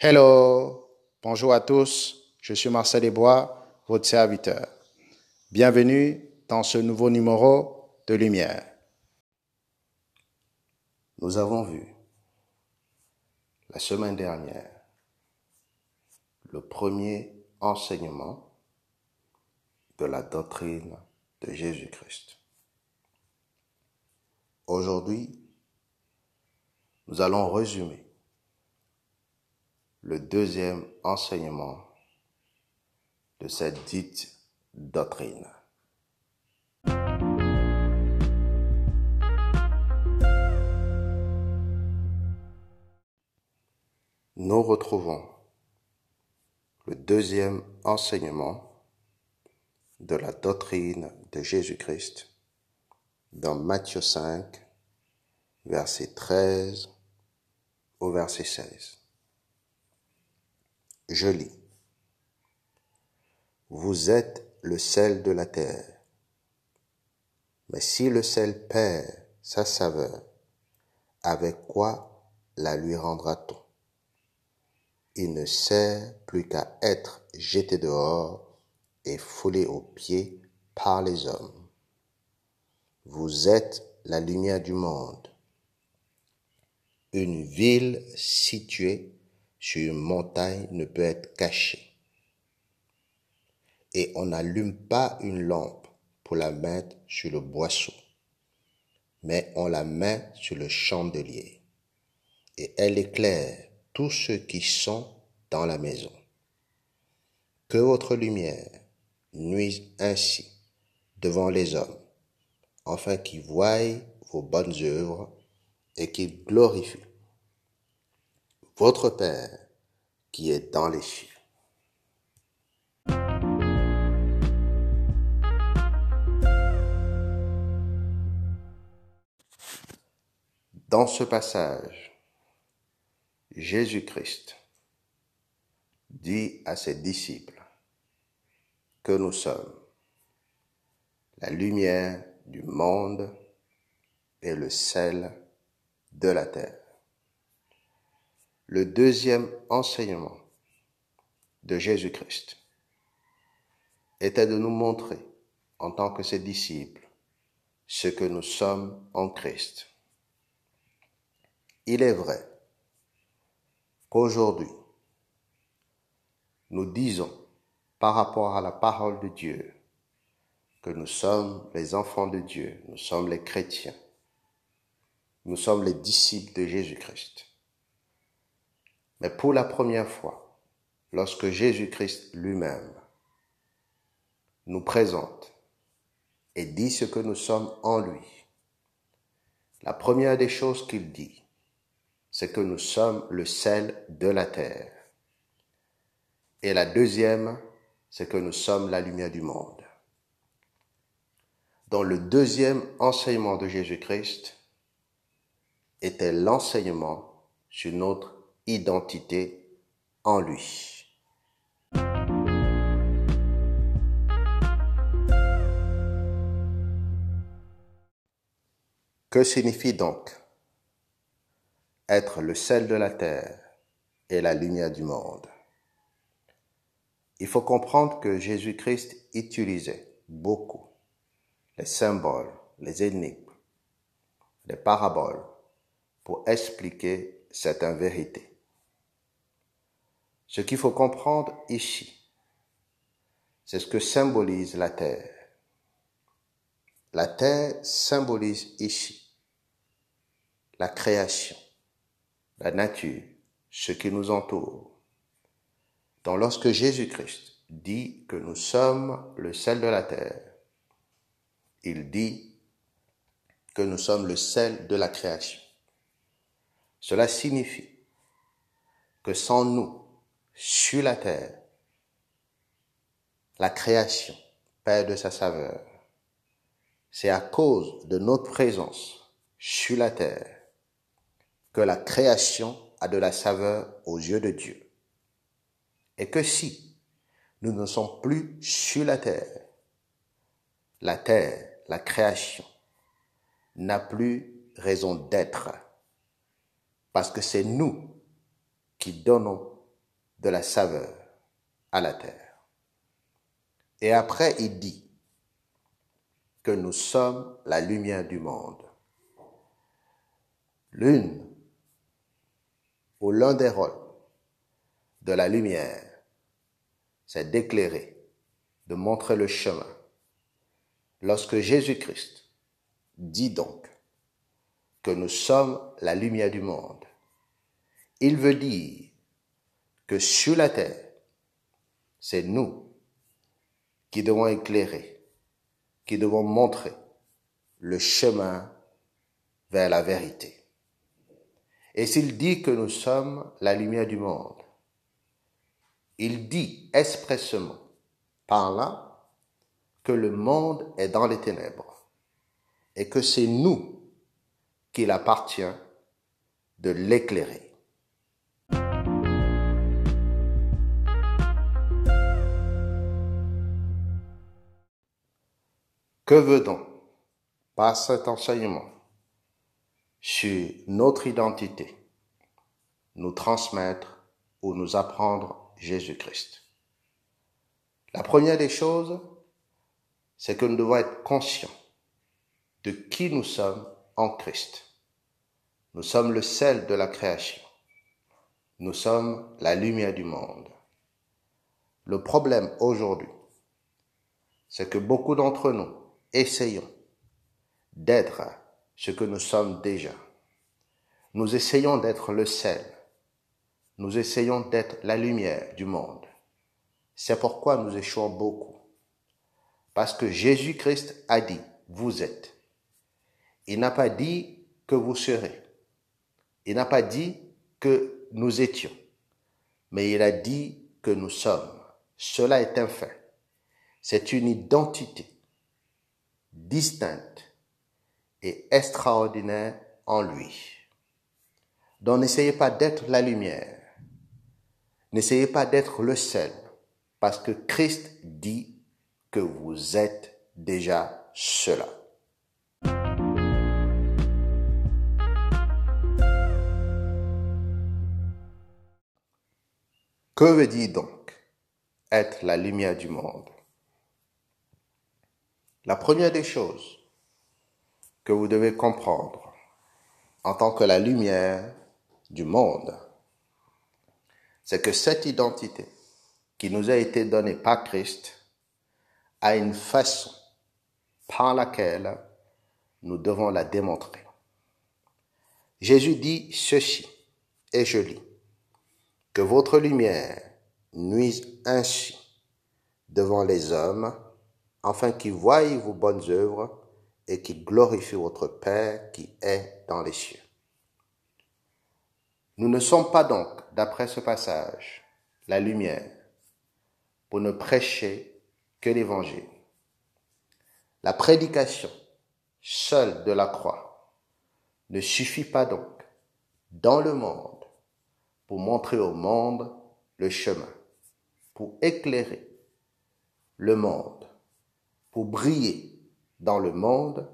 Hello, bonjour à tous, je suis Marcel Desbois, votre serviteur. Bienvenue dans ce nouveau numéro de Lumière. Nous avons vu la semaine dernière le premier enseignement de la doctrine de Jésus-Christ. Aujourd'hui, nous allons résumer le deuxième enseignement de cette dite doctrine. Nous retrouvons le deuxième enseignement de la doctrine de Jésus-Christ dans Matthieu 5, verset 13 au verset 16. Je lis. Vous êtes le sel de la terre. Mais si le sel perd sa saveur, avec quoi la lui rendra-t-on? Il ne sert plus qu'à être jeté dehors et foulé aux pieds par les hommes. Vous êtes la lumière du monde. Une ville située sur une montagne ne peut être caché. Et on n'allume pas une lampe pour la mettre sur le boisseau, mais on la met sur le chandelier. Et elle éclaire tous ceux qui sont dans la maison. Que votre lumière nuise ainsi devant les hommes, afin qu'ils voient vos bonnes œuvres et qu'ils glorifient votre Père qui est dans les cieux. Dans ce passage, Jésus-Christ dit à ses disciples que nous sommes la lumière du monde et le sel de la terre. Le deuxième enseignement de Jésus-Christ était de nous montrer, en tant que ses disciples, ce que nous sommes en Christ. Il est vrai qu'aujourd'hui, nous disons par rapport à la parole de Dieu que nous sommes les enfants de Dieu, nous sommes les chrétiens, nous sommes les disciples de Jésus-Christ. Mais pour la première fois, lorsque Jésus-Christ lui-même nous présente et dit ce que nous sommes en lui, la première des choses qu'il dit, c'est que nous sommes le sel de la terre. Et la deuxième, c'est que nous sommes la lumière du monde. Dans le deuxième enseignement de Jésus-Christ était l'enseignement sur notre identité en lui. Que signifie donc être le sel de la terre et la lumière du monde? Il faut comprendre que Jésus-Christ utilisait beaucoup les symboles, les énigmes, les paraboles pour expliquer certaines vérités. Ce qu'il faut comprendre ici, c'est ce que symbolise la terre. La terre symbolise ici la création, la nature, ce qui nous entoure. Donc lorsque Jésus-Christ dit que nous sommes le sel de la terre, il dit que nous sommes le sel de la création. Cela signifie que sans nous, sur la terre, la création perd de sa saveur. C'est à cause de notre présence sur la terre que la création a de la saveur aux yeux de Dieu. Et que si nous ne sommes plus sur la terre, la terre, la création, n'a plus raison d'être. Parce que c'est nous qui donnons de la saveur à la terre. Et après, il dit que nous sommes la lumière du monde. L'une ou l'un des rôles de la lumière, c'est d'éclairer, de montrer le chemin. Lorsque Jésus-Christ dit donc que nous sommes la lumière du monde, il veut dire que sur la terre, c'est nous qui devons éclairer, qui devons montrer le chemin vers la vérité. Et s'il dit que nous sommes la lumière du monde, il dit expressément par là que le monde est dans les ténèbres et que c'est nous qu'il appartient de l'éclairer. Que veut donc, par cet enseignement, sur notre identité, nous transmettre ou nous apprendre Jésus-Christ. La première des choses, c'est que nous devons être conscients de qui nous sommes en Christ. Nous sommes le sel de la création. Nous sommes la lumière du monde. Le problème aujourd'hui, c'est que beaucoup d'entre nous essayons d'être ce que nous sommes déjà. Nous essayons d'être le sel. Nous essayons d'être la lumière du monde. C'est pourquoi nous échouons beaucoup. Parce que Jésus-Christ a dit, vous êtes. Il n'a pas dit que vous serez. Il n'a pas dit que nous étions. Mais il a dit que nous sommes. Cela est un fait. C'est une identité distincte et extraordinaire en lui. Donc n'essayez pas d'être la lumière. N'essayez pas d'être le sel, parce que Christ dit que vous êtes déjà cela. Que veut dire donc être la lumière du monde? La première des choses, que vous devez comprendre en tant que la lumière du monde, c'est que cette identité qui nous a été donnée par Christ a une façon par laquelle nous devons la démontrer. Jésus dit ceci, et je lis, que votre lumière nuise ainsi devant les hommes, afin qu'ils voient vos bonnes œuvres et qui glorifie votre Père qui est dans les cieux. Nous ne sommes pas donc, d'après ce passage, la lumière pour ne prêcher que l'Évangile. La prédication seule de la croix ne suffit pas donc dans le monde pour montrer au monde le chemin, pour éclairer le monde, pour briller dans le monde,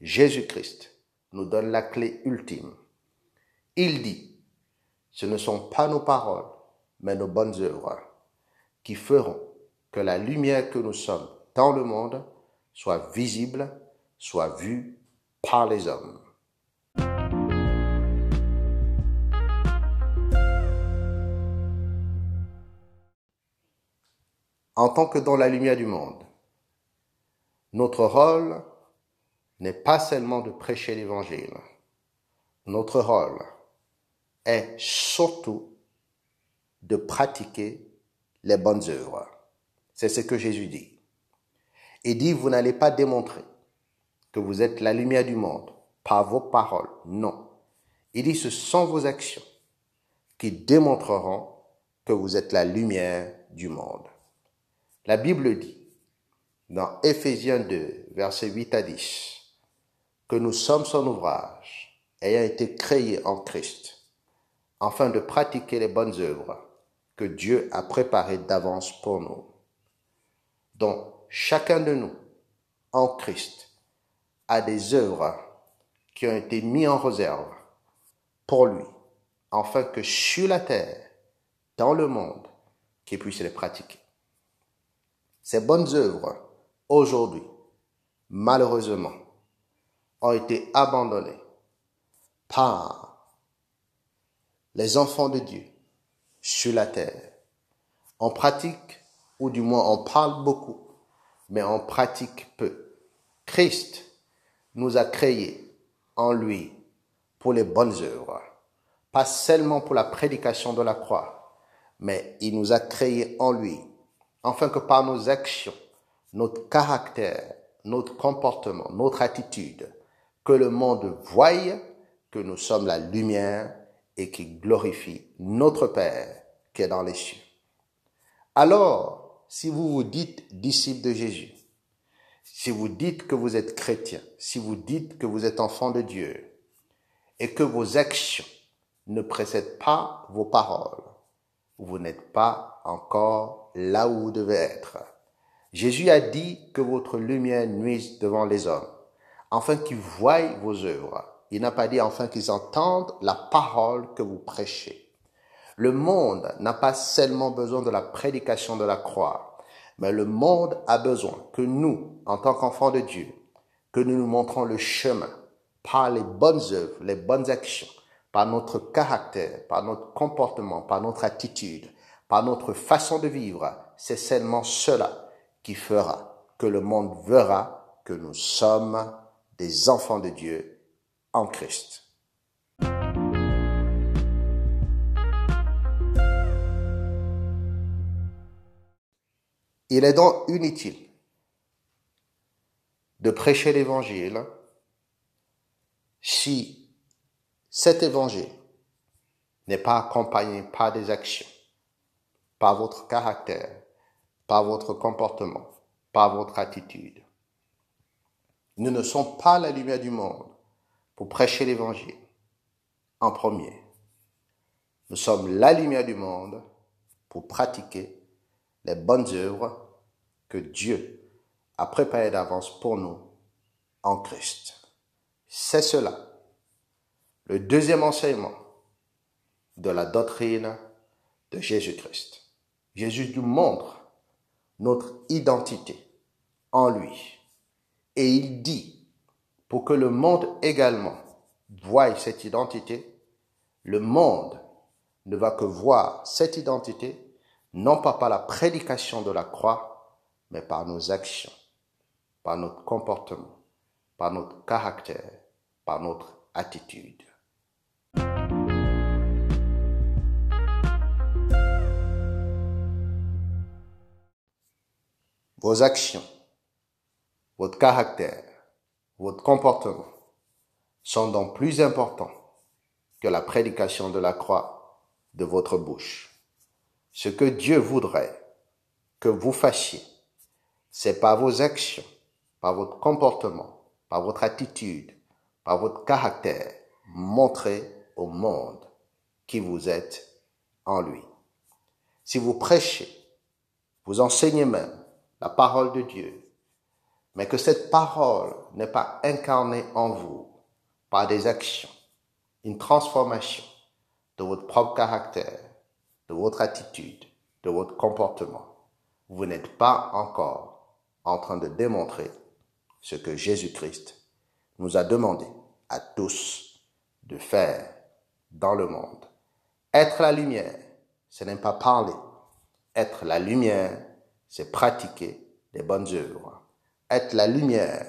Jésus-Christ nous donne la clé ultime. Il dit, ce ne sont pas nos paroles, mais nos bonnes œuvres qui feront que la lumière que nous sommes dans le monde soit visible, soit vue par les hommes. En tant que dans la lumière du monde, notre rôle n'est pas seulement de prêcher l'Évangile. Notre rôle est surtout de pratiquer les bonnes œuvres. C'est ce que Jésus dit. Il dit, vous n'allez pas démontrer que vous êtes la lumière du monde par vos paroles. Non. Il dit, ce sont vos actions qui démontreront que vous êtes la lumière du monde. La Bible dit, dans Éphésiens 2, versets 8 à 10, que nous sommes son ouvrage, ayant été créés en Christ, afin de pratiquer les bonnes œuvres que Dieu a préparées d'avance pour nous. Donc, chacun de nous, en Christ, a des œuvres qui ont été mises en réserve pour lui, afin que sur la terre, dans le monde qui puisse les pratiquer. Ces bonnes œuvres, aujourd'hui, malheureusement, ont été abandonnées par les enfants de Dieu sur la terre. On pratique, ou du moins on parle beaucoup, mais on pratique peu. Christ nous a créés en lui pour les bonnes œuvres, pas seulement pour la prédication de la croix, mais il nous a créés en lui, afin que par nos actions, notre caractère, notre comportement, notre attitude, que le monde voie que nous sommes la lumière et qui glorifie notre Père qui est dans les cieux. Alors, si vous vous dites disciple de Jésus, si vous dites que vous êtes chrétien, si vous dites que vous êtes enfant de Dieu, et que vos actions ne précèdent pas vos paroles, vous n'êtes pas encore là où vous devez être. Jésus a dit que votre lumière nuise devant les hommes, afin qu'ils voient vos œuvres. Il n'a pas dit enfin qu'ils entendent la parole que vous prêchez. Le monde n'a pas seulement besoin de la prédication de la croix, mais le monde a besoin que nous, en tant qu'enfants de Dieu, que nous nous montrons le chemin par les bonnes œuvres, les bonnes actions, par notre caractère, par notre comportement, par notre attitude, par notre façon de vivre. C'est seulement cela qui fera que le monde verra que nous sommes des enfants de Dieu en Christ. Il est donc inutile de prêcher l'évangile si cet évangile n'est pas accompagné par des actions, par votre caractère, par votre comportement, par votre attitude. Nous ne sommes pas la lumière du monde pour prêcher l'évangile en premier. Nous sommes la lumière du monde pour pratiquer les bonnes œuvres que Dieu a préparées d'avance pour nous en Christ. C'est cela, le deuxième enseignement de la doctrine de Jésus-Christ. Jésus nous montre notre identité en lui. Et il dit, pour que le monde également voie cette identité, le monde ne va que voir cette identité non pas par la prédication de la croix, mais par nos actions, par notre comportement, par notre caractère, par notre attitude. Vos actions, votre caractère, votre comportement sont donc plus importants que la prédication de la croix de votre bouche. Ce que Dieu voudrait que vous fassiez, c'est par vos actions, par votre comportement, par votre attitude, par votre caractère, montrer au monde qui vous êtes en lui. Si vous prêchez, vous enseignez même la parole de Dieu, mais que cette parole n'est pas incarnée en vous par des actions, une transformation de votre propre caractère, de votre attitude, de votre comportement, vous n'êtes pas encore en train de démontrer ce que Jésus-Christ nous a demandé à tous de faire dans le monde. Être la lumière, ce n'est pas parler. Être la lumière, c'est pratiquer les bonnes œuvres. Être la lumière,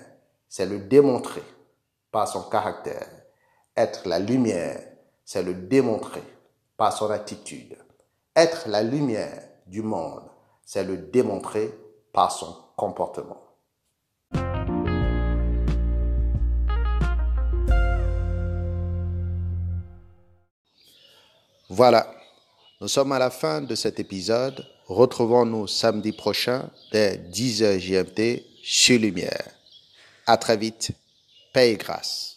c'est le démontrer par son caractère. Être la lumière, c'est le démontrer par son attitude. Être la lumière du monde, c'est le démontrer par son comportement. Voilà, nous sommes à la fin de cet épisode. Retrouvons-nous samedi prochain dès 10h GMT chez Lumière. À très vite. Paix et grâce.